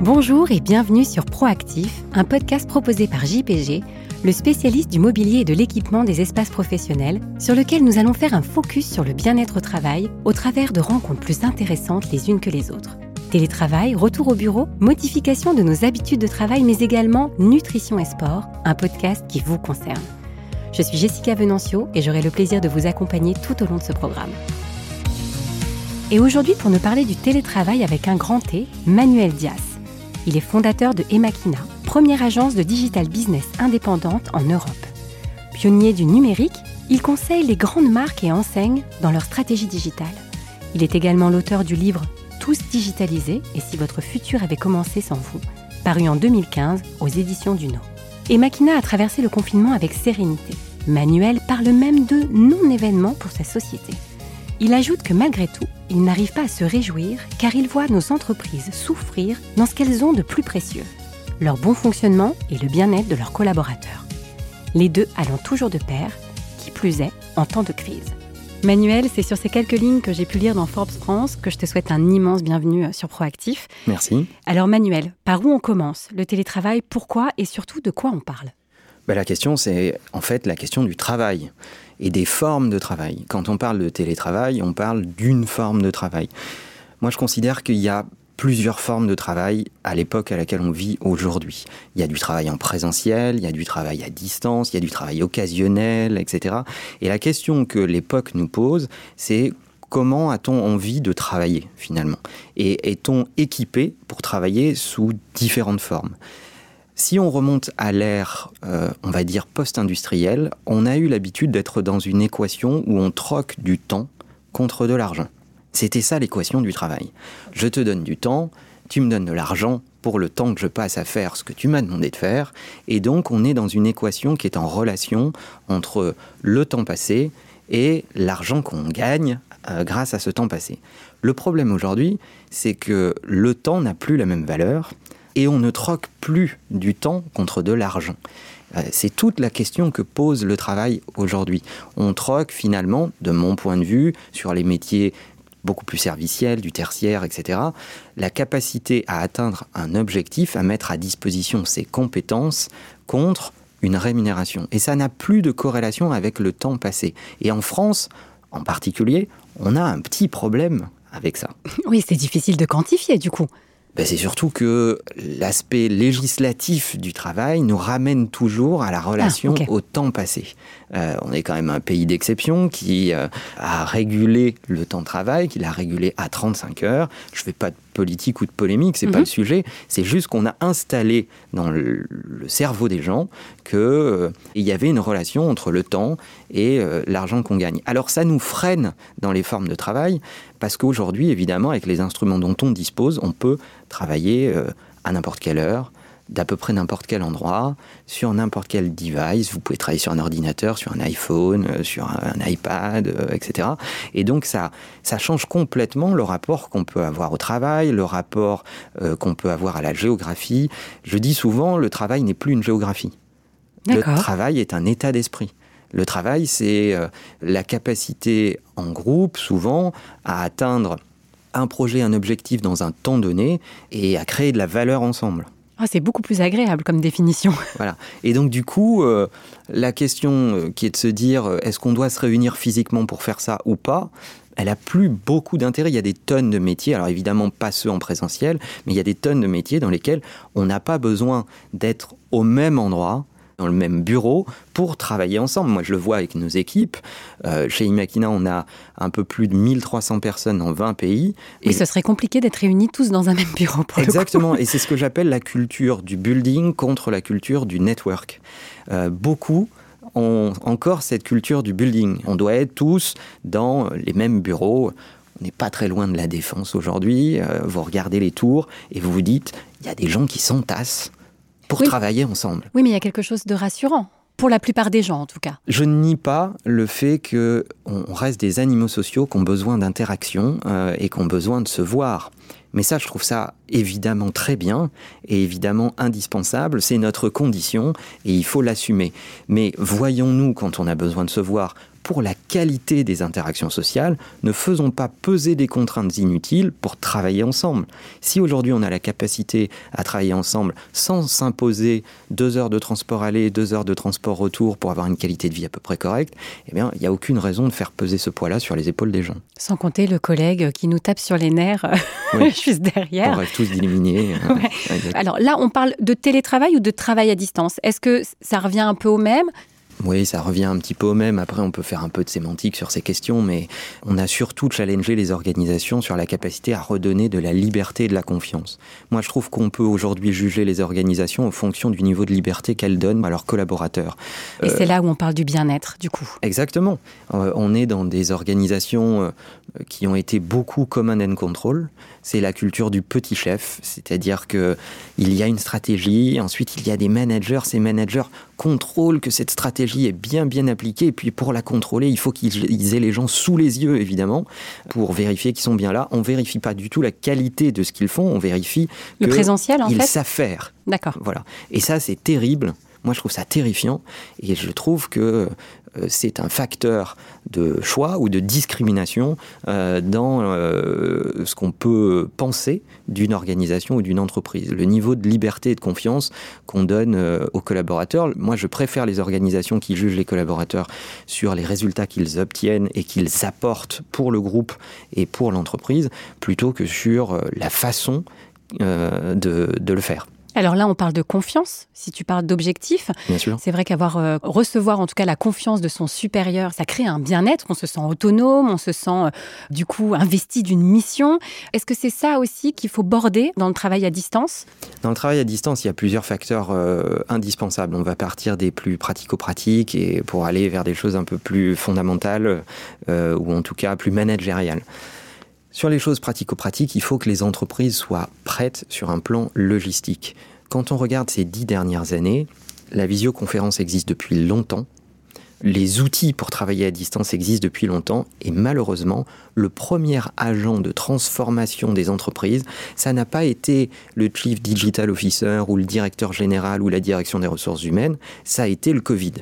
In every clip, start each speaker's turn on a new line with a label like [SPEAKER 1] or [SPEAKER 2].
[SPEAKER 1] Bonjour et bienvenue sur Proactif, un podcast proposé par JPG, le spécialiste du mobilier et de l'équipement des espaces professionnels, sur lequel nous allons faire un focus sur le bien-être au travail au travers de rencontres plus intéressantes les unes que les autres. Télétravail, retour au bureau, modification de nos habitudes de travail, mais également nutrition et sport, un podcast qui vous concerne. Je suis Jessica Venancio et j'aurai le plaisir de vous accompagner tout au long de ce programme. Et aujourd'hui, pour nous parler du télétravail avec un grand T, Manuel Dias. Il est fondateur de Emakina, première agence de digital business indépendante en Europe. Pionnier du numérique, il conseille les grandes marques et enseignes dans leur stratégie digitale. Il est également l'auteur du livre Tous digitalisés et si votre futur avait commencé sans vous, paru en 2015 aux éditions du No. Emakina a traversé le confinement avec sérénité. Manuel parle même de non-événement pour sa société. Il ajoute que malgré tout, il n'arrive pas à se réjouir car il voit nos entreprises souffrir dans ce qu'elles ont de plus précieux, leur bon fonctionnement et le bien-être de leurs collaborateurs. Les deux allant toujours de pair, qui plus est en temps de crise. Manuel, c'est sur ces quelques lignes que j'ai pu lire dans Forbes France que je te souhaite un immense bienvenue sur Proactif.
[SPEAKER 2] Merci.
[SPEAKER 1] Alors Manuel, par où on commence Le télétravail, pourquoi et surtout de quoi on parle?
[SPEAKER 2] Ben, La question, c'est en fait la question du travail et des formes de travail. Quand on parle de télétravail, on parle d'une forme de travail. Moi, je considère qu'il y a plusieurs formes de travail à l'époque à laquelle on vit aujourd'hui. Il y a du travail en présentiel, il y a du travail à distance, il y a du travail occasionnel, etc. Et la question que l'époque nous pose, c'est comment a-t-on envie de travailler finalement? Et est-on équipé pour travailler sous différentes formes? Si on remonte à l'ère, euh, on va dire, post-industrielle, on a eu l'habitude d'être dans une équation où on troque du temps contre de l'argent. C'était ça l'équation du travail. Je te donne du temps, tu me donnes de l'argent pour le temps que je passe à faire ce que tu m'as demandé de faire, et donc on est dans une équation qui est en relation entre le temps passé et l'argent qu'on gagne euh, grâce à ce temps passé. Le problème aujourd'hui, c'est que le temps n'a plus la même valeur et on ne troque plus du temps contre de l'argent. Euh, c'est toute la question que pose le travail aujourd'hui. On troque finalement, de mon point de vue, sur les métiers beaucoup plus serviciels, du tertiaire, etc., la capacité à atteindre un objectif, à mettre à disposition ses compétences contre une rémunération. Et ça n'a plus de corrélation avec le temps passé. Et en France, en particulier, on a un petit problème avec ça.
[SPEAKER 1] Oui, c'est difficile de quantifier du coup.
[SPEAKER 2] Ben, c'est surtout que l'aspect législatif du travail nous ramène toujours à la relation ah, au temps passé. Euh, on est quand même un pays d'exception qui euh, a régulé le temps de travail, qui l'a régulé à 35 heures. Je ne fais pas de politique ou de polémique, c'est pas mhm. le sujet. C'est juste qu'on a installé dans le, cerveau des gens qu'il euh, y avait une relation entre le temps et l'argent qu'on gagne. Alors ça nous freine dans les formes de travail parce qu'aujourd'hui, évidemment, avec les instruments dont on dispose, on peut travailler à n'importe quelle heure, d'à peu près n'importe quel endroit, sur n'importe quel device. Vous pouvez travailler sur un ordinateur, sur un iPhone, euh, sur un, iPad, euh, etc. Et donc ça, ça change complètement le rapport qu'on peut avoir au travail, le rapport euh, qu'on peut avoir à la géographie. Je dis souvent, le travail n'est plus une géographie. Le travail est un état d'esprit. Le travail, c'est la capacité en groupe, souvent, à atteindre un projet, un objectif dans un temps donné et à créer de la valeur ensemble.
[SPEAKER 1] Ah, c'est beaucoup plus agréable comme définition.
[SPEAKER 2] Voilà. Et donc du coup, euh, la question euh, qui est de se dire euh, est-ce qu'on doit se réunir physiquement pour faire ça ou pas elle a plus beaucoup d'intérêt. Il y a des tonnes de métiers, alors évidemment pas ceux en présentiel, mais il y a des tonnes de métiers dans lesquels on n'a pas besoin d'être au même endroit dans le même bureau pour travailler ensemble. Moi, je le vois avec nos équipes. Euh, chez Imakina, on a un peu plus de 1300 personnes dans 20 pays.
[SPEAKER 1] Et ce serait compliqué d'être réunis tous dans un même bureau. Pour
[SPEAKER 2] Exactement. et c'est ce que j'appelle la culture du building contre la culture du network. Euh, beaucoup ont encore cette culture du building. On doit être tous dans les mêmes bureaux. On n'est pas très loin de la défense aujourd'hui. Euh, vous regardez les tours et vous vous dites, il y a des gens qui s'entassent pour travailler ensemble.
[SPEAKER 1] Oui, mais il y a quelque chose de rassurant. Pour la plupart des gens, en tout cas.
[SPEAKER 2] Je ne nie pas le fait qu'on reste des animaux sociaux qui ont besoin d'interaction euh, et qui ont besoin de se voir. Mais ça, je trouve ça évidemment très bien et évidemment indispensable. C'est notre condition et il faut l'assumer. Mais voyons-nous, quand on a besoin de se voir, pour la qualité des interactions sociales, ne faisons pas peser des contraintes inutiles pour travailler ensemble. Si aujourd'hui on a la capacité à travailler ensemble sans s'imposer deux heures de transport aller, deux heures de transport retour pour avoir une qualité de vie à peu près correcte, eh bien, il n'y a aucune raison de faire peser ce poids-là sur les épaules des gens.
[SPEAKER 1] Sans compter le collègue qui nous tape sur les nerfs juste derrière.
[SPEAKER 2] On rêve tous d'éliminer.
[SPEAKER 1] Alors là, on parle de télétravail ou de travail à distance? Est-ce que ça revient un peu au même?
[SPEAKER 2] Oui, ça revient un petit peu au même. Après, on peut faire un peu de sémantique sur ces questions, mais on a surtout challengé les organisations sur la capacité à redonner de la liberté et de la confiance. Moi, je trouve qu'on peut aujourd'hui juger les organisations en fonction du niveau de liberté qu'elles donnent à leurs collaborateurs.
[SPEAKER 1] Et c'est là où on parle du bien-être, du coup.
[SPEAKER 2] Exactement. Euh, on est dans des organisations euh, qui ont été beaucoup command and control. C'est la culture du petit chef, c'est-à-dire que il y a une stratégie, ensuite il y a des managers. Ces managers contrôlent que cette stratégie est bien bien appliquée. Et puis pour la contrôler, il faut qu'ils aient les gens sous les yeux, évidemment, pour vérifier qu'ils sont bien là. On vérifie pas du tout la qualité de ce qu'ils font, on vérifie
[SPEAKER 1] le présentiel en
[SPEAKER 2] ils
[SPEAKER 1] fait?
[SPEAKER 2] savent faire.
[SPEAKER 1] D'accord.
[SPEAKER 2] Voilà. Et ça, c'est terrible. Moi, je trouve ça terrifiant et je trouve que euh, c'est un facteur de choix ou de discrimination euh, dans euh, ce qu'on peut penser d'une organisation ou d'une entreprise. Le niveau de liberté et de confiance qu'on donne aux collaborateurs. Moi, je préfère les organisations qui jugent les collaborateurs sur les résultats qu'ils obtiennent et qu'ils apportent pour le groupe et pour l'entreprise, plutôt que sur la façon de le faire.
[SPEAKER 1] Alors là, on parle de confiance. Si tu parles d'objectif, c'est vrai qu'avoir euh, recevoir en tout cas la confiance de son supérieur, ça crée un bien-être. On se sent autonome, on se sent euh, du coup investi d'une mission. Est-ce que c'est ça aussi qu'il faut border dans le travail à distance?
[SPEAKER 2] Dans le travail à distance, il y a plusieurs facteurs euh, indispensables. On va partir des plus pratico-pratiques et pour aller vers des choses un peu plus fondamentales ou en tout cas plus managériales. Sur les choses pratico-pratiques, il faut que les entreprises soient prêtes sur un plan logistique. Quand on regarde ces dix dernières années, la visioconférence existe depuis longtemps, les outils pour travailler à distance existent depuis longtemps et malheureusement, le premier agent de transformation des entreprises, ça n'a pas été le Chief Digital Officer ou le directeur général ou la direction des ressources humaines, ça a été le Covid.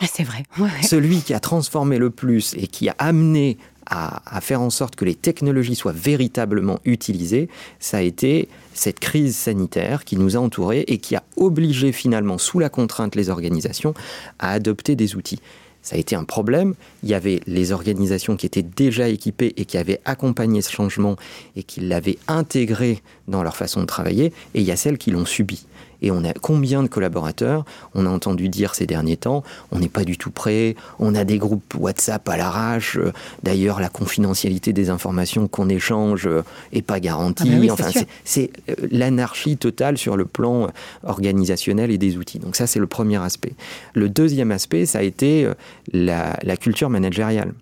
[SPEAKER 1] Ah, c'est vrai.
[SPEAKER 2] Celui qui a transformé le plus et qui a amené à, faire en sorte que les technologies soient véritablement utilisées, ça a été cette crise sanitaire qui nous a entourés et qui a obligé finalement, sous la contrainte, les organisations à adopter des outils. Ça a été un problème. Il y avait les organisations qui étaient déjà équipées et qui avaient accompagné ce changement et qui l'avaient intégré dans leur façon de travailler, et il y a celles qui l'ont subi. Et on a combien de collaborateurs On a entendu dire ces derniers temps, on n'est pas du tout prêt, on a des groupes WhatsApp à l'arrache. D'ailleurs, la confidentialité des informations qu'on échange est pas garantie.
[SPEAKER 1] Ah bah
[SPEAKER 2] enfin, c'est euh, l'anarchie totale sur le plan organisationnel et des outils. Donc ça, c'est le premier aspect. Le deuxième aspect, ça a été euh, la, la culture managériale.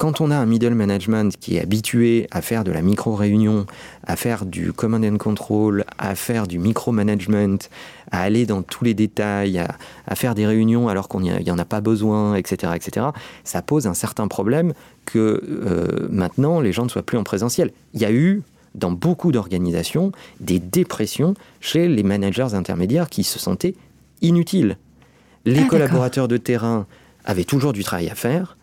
[SPEAKER 2] Quand on a un middle management qui est habitué à faire de la micro-réunion, à faire du command and control, à faire du micro-management, à aller dans tous les détails, à, faire des réunions alors qu'on n'y en a pas besoin, etc., etc., ça pose un certain problème que euh, maintenant les gens ne soient plus en présentiel. Il y a eu dans beaucoup d'organisations des dépressions chez les managers intermédiaires qui se sentaient inutiles. Les
[SPEAKER 1] ah,
[SPEAKER 2] collaborateurs de terrain avaient toujours du travail à faire.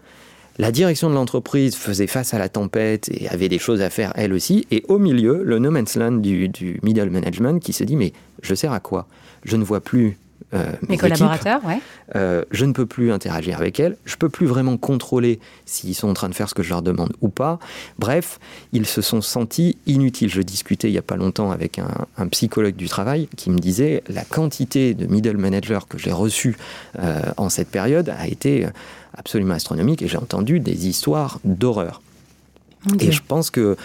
[SPEAKER 2] La direction de l'entreprise faisait face à la tempête et avait des choses à faire elle aussi. Et au milieu, le no man's land du, middle management qui se dit mais je sers à quoi? Je ne vois plus euh, mes,
[SPEAKER 1] collaborateurs, ouais.
[SPEAKER 2] Euh, je ne peux plus interagir avec elles, je peux plus vraiment contrôler s'ils sont en train de faire ce que je leur demande ou pas. Bref, ils se sont sentis inutiles. Je discutais il n'y a pas longtemps avec un, psychologue du travail qui me disait la quantité de middle managers que j'ai reçus euh, en cette période a été absolument astronomique et j'ai entendu des histoires d'horreur. Et je pense que,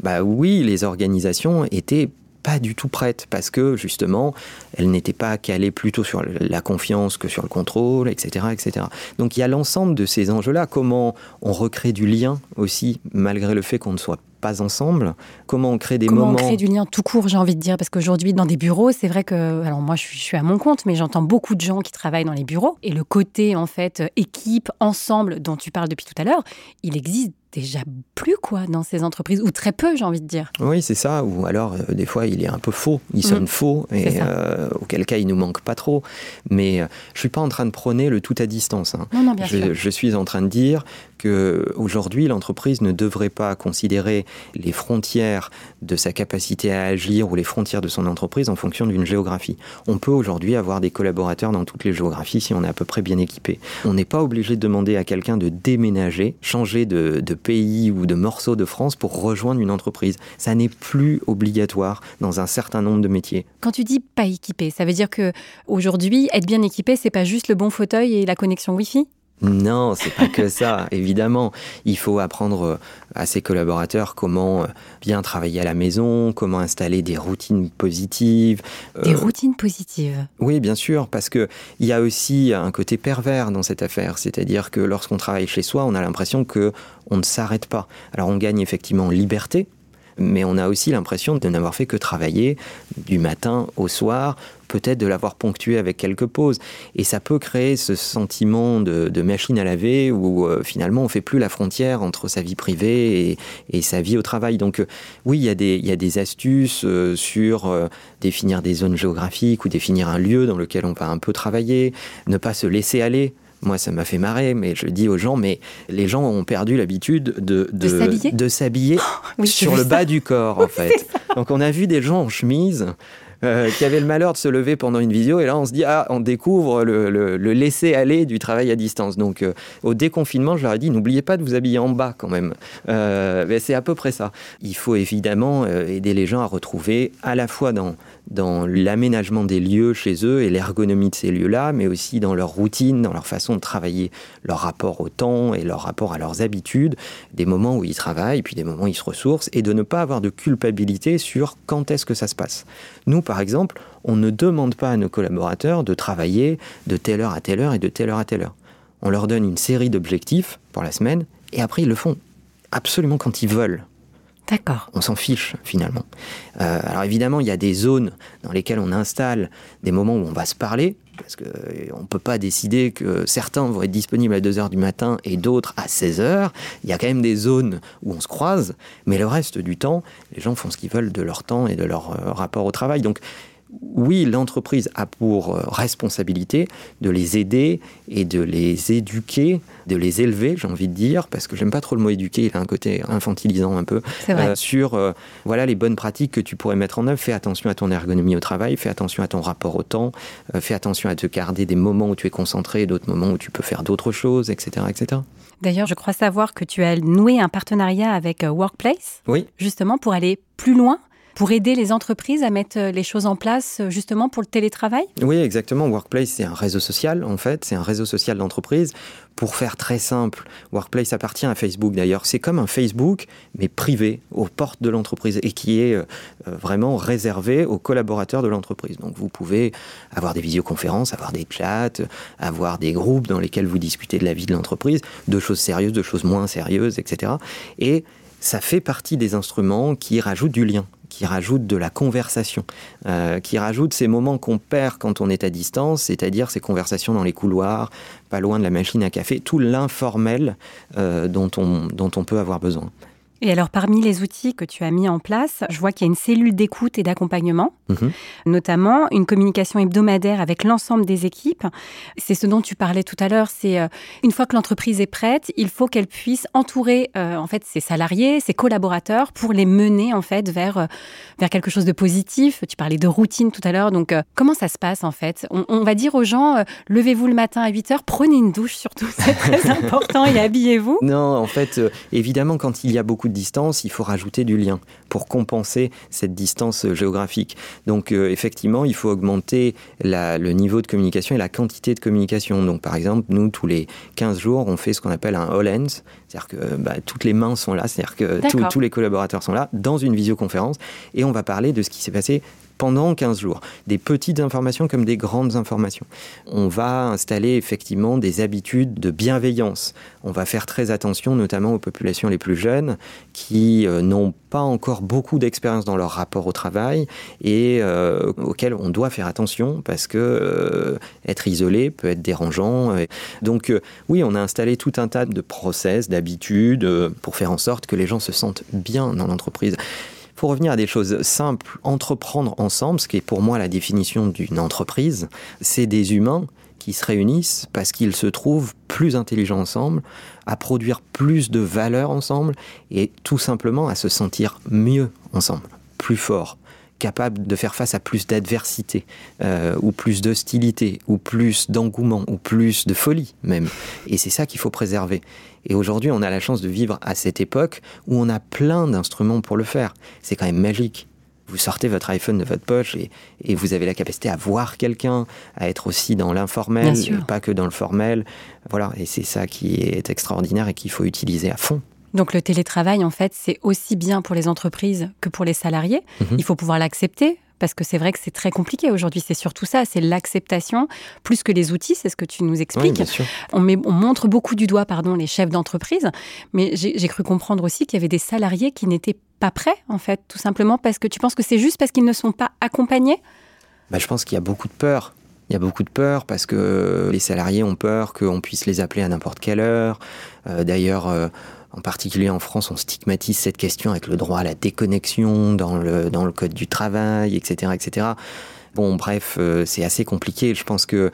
[SPEAKER 2] bah oui, les organisations étaient pas du tout prêtes parce que justement, elles n'étaient pas calées plutôt sur la confiance que sur le contrôle, etc. etc. Donc il y a l'ensemble de ces enjeux-là. Comment on recrée du lien aussi, malgré le fait qu'on ne soit pas ensemble Comment on crée des
[SPEAKER 1] Comment
[SPEAKER 2] moments
[SPEAKER 1] Comment on crée du lien tout court, j'ai envie de dire? Parce qu'aujourd'hui, dans des bureaux, c'est vrai que, alors moi, je suis, à mon compte, mais j'entends beaucoup de gens qui travaillent dans les bureaux. Et le côté, en fait, équipe, ensemble, dont tu parles depuis tout à l'heure, il existe déjà plus quoi dans ces entreprises, ou très peu, j'ai envie de dire.
[SPEAKER 2] Oui, c'est ça. Ou alors, euh, des fois, il est un peu faux, il sonne mm. faux, et euh, auquel cas, il nous manque pas trop. Mais euh, je suis pas en train de prôner le tout à distance. Hein.
[SPEAKER 1] Non, non, bien
[SPEAKER 2] je,
[SPEAKER 1] sûr.
[SPEAKER 2] je suis en train de dire que aujourd'hui, l'entreprise ne devrait pas considérer les frontières de sa capacité à agir ou les frontières de son entreprise en fonction d'une géographie. On peut aujourd'hui avoir des collaborateurs dans toutes les géographies si on est à peu près bien équipé. On n'est pas obligé de demander à quelqu'un de déménager, changer de, de pays ou de morceau de France pour rejoindre une entreprise. Ça n'est plus obligatoire dans un certain nombre de métiers.
[SPEAKER 1] Quand tu dis pas équipé, ça veut dire que aujourd'hui, être bien équipé, c'est pas juste le bon fauteuil et la connexion Wi-Fi?
[SPEAKER 2] Non, c'est pas que ça, évidemment. Il faut apprendre euh, à ses collaborateurs comment euh, bien travailler à la maison, comment installer des routines positives.
[SPEAKER 1] Des euh, routines positives
[SPEAKER 2] Oui, bien sûr, parce qu'il y a aussi un côté pervers dans cette affaire. C'est-à-dire que lorsqu'on travaille chez soi, on a l'impression qu'on ne s'arrête pas. Alors on gagne effectivement en liberté, mais on a aussi l'impression de n'avoir fait que travailler du matin au soir, peut-être de l'avoir ponctué avec quelques pauses. Et ça peut créer ce sentiment de, machine à laver où euh, finalement on fait plus la frontière entre sa vie privée et, sa vie au travail. Donc euh, oui, il y, a des, astuces euh, sur définir des zones géographiques ou définir un lieu dans lequel on va un peu travailler, ne pas se laisser aller. Moi, ça m'a fait marrer, mais je dis aux gens, mais les gens ont perdu l'habitude de,
[SPEAKER 1] de,
[SPEAKER 2] s'habiller sur le bas du corps, en fait. Donc, on a vu des gens en chemise euh, qui avait le malheur de se lever pendant une vidéo. Et là, on se dit, ah, on découvre le, laisser-aller du travail à distance. Donc, euh, au déconfinement, je leur ai dit, n'oubliez pas de vous habiller en bas quand même. Euh, c'est à peu près ça. Il faut évidemment aider les gens à retrouver à la fois dans dans l'aménagement des lieux chez eux et l'ergonomie de ces lieux-là, mais aussi dans leur routine, dans leur façon de travailler, leur rapport au temps et leur rapport à leurs habitudes, des moments où ils travaillent, puis des moments où ils se ressourcent, et de ne pas avoir de culpabilité sur quand est-ce que ça se passe. Nous, par exemple, on ne demande pas à nos collaborateurs de travailler de telle heure à telle heure et de telle heure à telle heure. On leur donne une série d'objectifs pour la semaine, et après ils le font absolument quand ils veulent.
[SPEAKER 1] D'accord.
[SPEAKER 2] On s'en fiche finalement. Euh, alors évidemment, il y a des zones dans lesquelles on installe des moments où on va se parler, parce qu'on euh, ne peut pas décider que certains vont être disponibles à 2h du matin et d'autres à 16h. Il y a quand même des zones où on se croise, mais le reste du temps, les gens font ce qu'ils veulent de leur temps et de leur euh, rapport au travail. Donc oui, l'entreprise a pour euh, responsabilité de les aider et de les éduquer, de les élever, j'ai envie de dire, parce que j'aime pas trop le mot éduquer, il a un côté infantilisant un peu,
[SPEAKER 1] euh,
[SPEAKER 2] sur euh, voilà les bonnes pratiques que tu pourrais mettre en œuvre. Fais attention à ton ergonomie au travail, fais attention à ton rapport au temps, fais attention à te garder des moments où tu es concentré, d'autres moments où tu peux faire d'autres choses, etc., etc.
[SPEAKER 1] D'ailleurs, je crois savoir que tu as noué un partenariat avec Workplace,
[SPEAKER 2] oui.
[SPEAKER 1] justement pour aller plus loin pour aider les entreprises à mettre euh, les choses en place euh, justement pour le télétravail?
[SPEAKER 2] Oui, exactement. Workplace, c'est un réseau social en fait, c'est un réseau social d'entreprise. Pour faire très simple, Workplace appartient à Facebook d'ailleurs. C'est comme un Facebook, mais privé, aux portes de l'entreprise et qui est euh, vraiment réservé aux collaborateurs de l'entreprise. Donc vous pouvez avoir des visioconférences, avoir des chats, avoir des groupes dans lesquels vous discutez de la vie de l'entreprise, de choses sérieuses, de choses moins sérieuses, etc. Et ça fait partie des instruments qui rajoutent du lien qui rajoute de la conversation, euh, qui rajoute ces moments qu'on perd quand on est à distance, c'est-à-dire ces conversations dans les couloirs, pas loin de la machine à café, tout l'informel euh, dont, on, dont on peut avoir besoin.
[SPEAKER 1] Et alors, parmi les outils que tu as mis en place, je vois qu'il y a une cellule d'écoute et d'accompagnement, mhm. notamment une communication hebdomadaire avec l'ensemble des équipes. C'est ce dont tu parlais tout à l'heure. C'est euh, une fois que l'entreprise est prête, il faut qu'elle puisse entourer euh, en fait ses salariés, ses collaborateurs pour les mener en fait vers euh, vers quelque chose de positif. Tu parlais de routine tout à l'heure. Donc, comment ça se passe en fait? On, on, va dire aux gens levez-vous le matin à 8 heures, prenez une douche surtout, c'est très important et habillez-vous.
[SPEAKER 2] Non, en fait, évidemment, quand il y a beaucoup distance, il faut rajouter du lien pour compenser cette distance géographique. Donc euh, effectivement, il faut augmenter le niveau de communication et la quantité de communication. Donc par exemple, nous, tous les 15 jours, on fait ce qu'on appelle un all hands, c'est-à-dire que bah, toutes les mains sont là, c'est-à-dire que tous les collaborateurs sont là dans une visioconférence et on va parler de ce qui s'est passé pendant 15 jours. Des petites informations comme des grandes informations. On va installer effectivement des habitudes de bienveillance. On va faire très attention notamment aux populations les plus jeunes qui euh, n'ont pas encore beaucoup d'expérience dans leur rapport au travail et euh, auxquels on doit faire attention parce que euh, être isolé peut être dérangeant. Donc euh, oui, on a installé tout un tas de process, d'habitudes pour faire en sorte que les gens se sentent bien dans l'entreprise. Pour revenir à des choses simples, entreprendre ensemble, ce qui est pour moi la définition d'une entreprise, c'est des humains qui se réunissent parce qu'ils se trouvent plus intelligents ensemble, à produire plus de valeur ensemble et tout simplement à se sentir mieux ensemble, plus fort, capable de faire face à plus d'adversité euh, ou plus d'hostilité ou plus d'engouement ou plus de folie même. Et c'est ça qu'il faut préserver. Et aujourd'hui, on a la chance de vivre à cette époque où on a plein d'instruments pour le faire. C'est quand même magique vous sortez votre iPhone de votre poche et, vous avez la capacité à voir quelqu'un, à être aussi dans l'informel, pas que dans le formel. Voilà, et c'est ça qui est extraordinaire et qu'il faut utiliser à fond.
[SPEAKER 1] Donc le télétravail, en fait, c'est aussi bien pour les entreprises que pour les salariés. Mhm. Il faut pouvoir l'accepter, parce que c'est vrai que c'est très compliqué aujourd'hui. C'est surtout ça, c'est l'acceptation, plus que les outils, c'est ce que tu nous expliques. on, on, montre beaucoup du doigt pardon, les chefs d'entreprise, mais j'ai cru comprendre aussi qu'il y avait des salariés qui n'étaient pas prêts, en fait, tout simplement parce que tu penses que c'est juste parce qu'ils ne sont pas accompagnés?
[SPEAKER 2] Bah, Je pense qu'il y a beaucoup de peur. Il y a beaucoup de peur parce que les salariés ont peur qu'on puisse les appeler à n'importe quelle heure. Euh, d'ailleurs, euh, en particulier en France, on stigmatise cette question avec le droit à la déconnexion dans le, dans le code du travail, etc. etc. Bon, bref, euh, c'est assez compliqué. Je pense que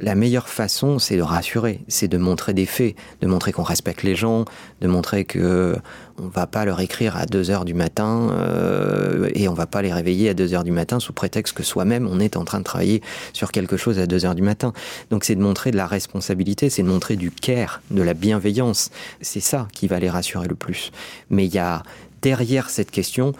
[SPEAKER 2] la meilleure façon, c'est de rassurer, c'est de montrer des faits, de montrer qu'on respecte les gens, de montrer que on va pas leur écrire à 2 heures du matin euh, et on va pas les réveiller à 2 heures du matin sous prétexte que soi-même on est en train de travailler sur quelque chose à 2 heures du matin. Donc c'est de montrer de la responsabilité, c'est de montrer du care, de la bienveillance. C'est ça qui va les rassurer le plus. Mais il y a derrière cette question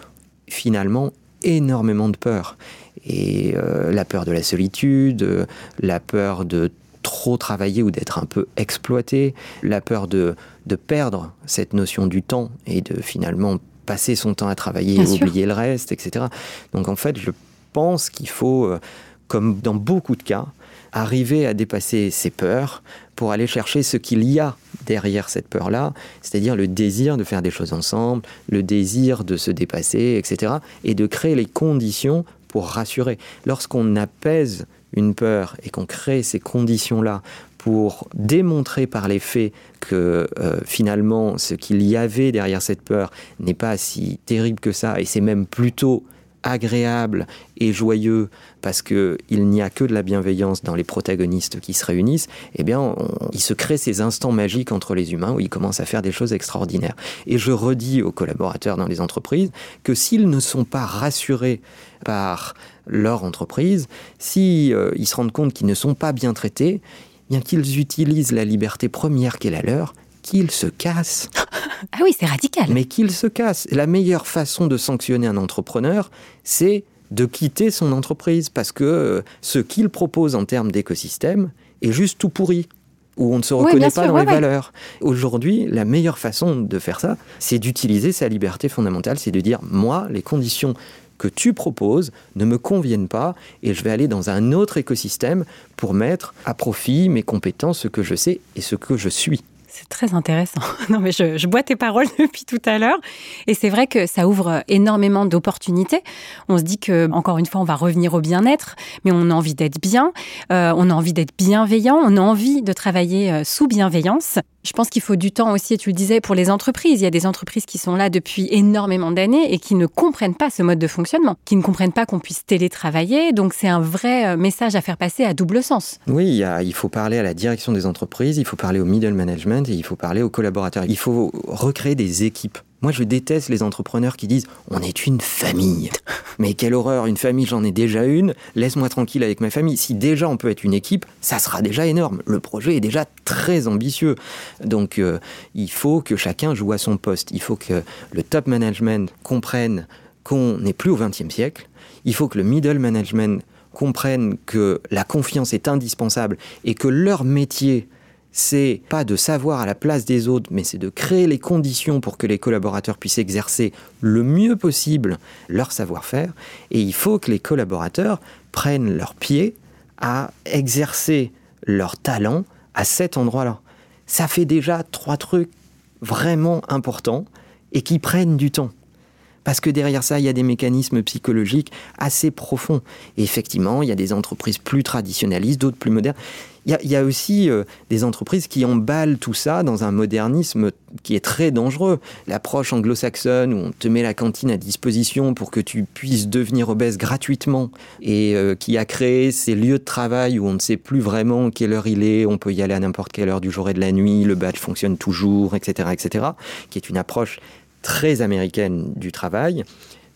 [SPEAKER 2] finalement énormément de peur et euh, la peur de la solitude, euh, la peur de trop travailler ou d'être un peu exploité, la peur de, de, perdre cette notion du temps et de finalement passer son temps à travailler et oublier le reste, etc. Donc en fait, je pense qu'il faut, euh, comme dans beaucoup de cas, arriver à dépasser ses peurs pour aller chercher ce qu'il y a derrière cette peur-là, c'est-à-dire le désir de faire des choses ensemble, le désir de se dépasser, etc., et de créer les conditions pour rassurer. Lorsqu'on apaise une peur et qu'on crée ces conditions-là pour démontrer par les faits que euh, finalement ce qu'il y avait derrière cette peur n'est pas si terrible que ça et c'est même plutôt agréable et joyeux parce qu'il n'y a que de la bienveillance dans les protagonistes qui se réunissent, eh bien, il se crée ces instants magiques entre les humains où ils commencent à faire des choses extraordinaires. Et je redis aux collaborateurs dans les entreprises que s'ils ne sont pas rassurés par leur entreprise, si euh, ils se rendent compte qu'ils ne sont pas bien traités, eh bien qu'ils utilisent la liberté première qu'est la leur, qu'ils se cassent.
[SPEAKER 1] ah oui, c'est radical.
[SPEAKER 2] Mais qu'ils se cassent. La meilleure façon de sanctionner un entrepreneur, c'est de quitter son entreprise parce que euh, ce qu'il propose en termes d'écosystème est juste tout pourri où on ne se reconnaît pas dans les valeurs. Aujourd'hui, la meilleure façon de faire ça, c'est d'utiliser sa liberté fondamentale, c'est de dire, moi, les conditions que tu proposes ne me conviennent pas et je vais aller dans un autre écosystème pour mettre à profit mes compétences, ce que je sais et ce que je suis.
[SPEAKER 1] C'est très intéressant. Non, mais je, je, bois tes paroles depuis tout à l'heure. Et c'est vrai que ça ouvre énormément d'opportunités. On se dit que, encore une fois, on va revenir au bien-être, mais on a envie d'être bien, euh, on a envie d'être bienveillant, on a envie de travailler euh, sous bienveillance. Je pense qu'il faut du temps aussi, et tu le disais, pour les entreprises. Il y a des entreprises qui sont là depuis énormément d'années et qui ne comprennent pas ce mode de fonctionnement, qui ne comprennent pas qu'on puisse télétravailler. Donc c'est un vrai euh, message à faire passer à double sens.
[SPEAKER 2] Oui, il, faut parler à la direction des entreprises, il faut parler au middle management et il faut parler aux collaborateurs. Il faut recréer des équipes. Moi, je déteste les entrepreneurs qui disent on est une famille. Mais quelle horreur, une famille, j'en ai déjà une. Laisse-moi tranquille avec ma famille. Si déjà on peut être une équipe, ça sera déjà énorme. Le projet est déjà très ambitieux. Donc, euh, il faut que chacun joue à son poste. Il faut que le top management comprenne qu'on n'est plus au XXe siècle. Il faut que le middle management comprenne que la confiance est indispensable et que leur métier c'est pas de savoir à la place des autres, mais c'est de créer les conditions pour que les collaborateurs puissent exercer le mieux possible leur savoir-faire. Et il faut que les collaborateurs prennent leur pied à exercer leur talent à cet endroit-là. Ça fait déjà trois trucs vraiment importants et qui prennent du temps. Parce que derrière ça, il y a des mécanismes psychologiques assez profonds. Et effectivement, il y a des entreprises plus traditionnalistes, d'autres plus modernes. Il y, a, aussi euh, des entreprises qui emballent tout ça dans un modernisme qui est très dangereux. L'approche anglo-saxonne où on te met la cantine à disposition pour que tu puisses devenir obèse gratuitement et euh, qui a créé ces lieux de travail où on ne sait plus vraiment quelle heure il est, on peut y aller à n'importe quelle heure du jour et de la nuit, le badge fonctionne toujours, etc., etc., qui est une approche très américaine du travail,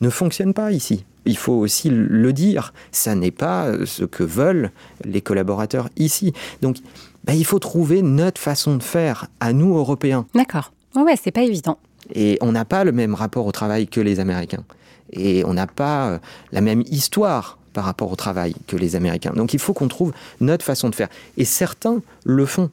[SPEAKER 2] ne fonctionne pas ici. Il faut aussi le dire, ça n'est pas ce que veulent les collaborateurs ici. Donc, bah, il faut trouver notre façon de faire à nous, Européens.
[SPEAKER 1] D'accord. Ouais, ouais, c'est pas évident.
[SPEAKER 2] Et on n'a pas le même rapport au travail que les Américains. Et on n'a pas euh, la même histoire par rapport au travail que les Américains. Donc il faut qu'on trouve notre façon de faire. Et certains le font.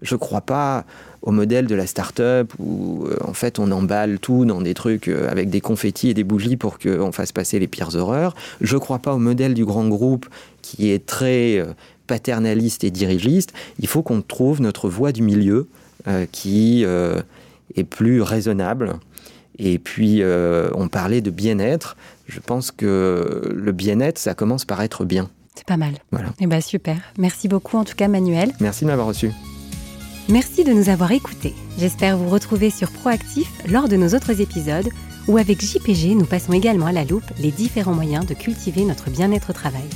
[SPEAKER 2] Je ne crois pas au modèle de la start-up où euh, en fait on emballe tout dans des trucs euh, avec des confettis et des bougies pour qu'on fasse passer les pires horreurs. Je ne crois pas au modèle du grand groupe qui est très euh, paternaliste et dirigiste. Il faut qu'on trouve notre voie du milieu qui est plus raisonnable. Et puis on parlait de bien-être. Je pense que le bien-être, ça commence par être bien.
[SPEAKER 1] C'est pas mal.
[SPEAKER 2] Voilà.
[SPEAKER 1] Eh ben super. Merci beaucoup en tout cas Manuel.
[SPEAKER 2] Merci de m'avoir reçu.
[SPEAKER 1] Merci de nous avoir écoutés. J'espère vous retrouver sur Proactif lors de nos autres épisodes où avec JPG nous passons également à la loupe les différents moyens de cultiver notre bien-être au travail.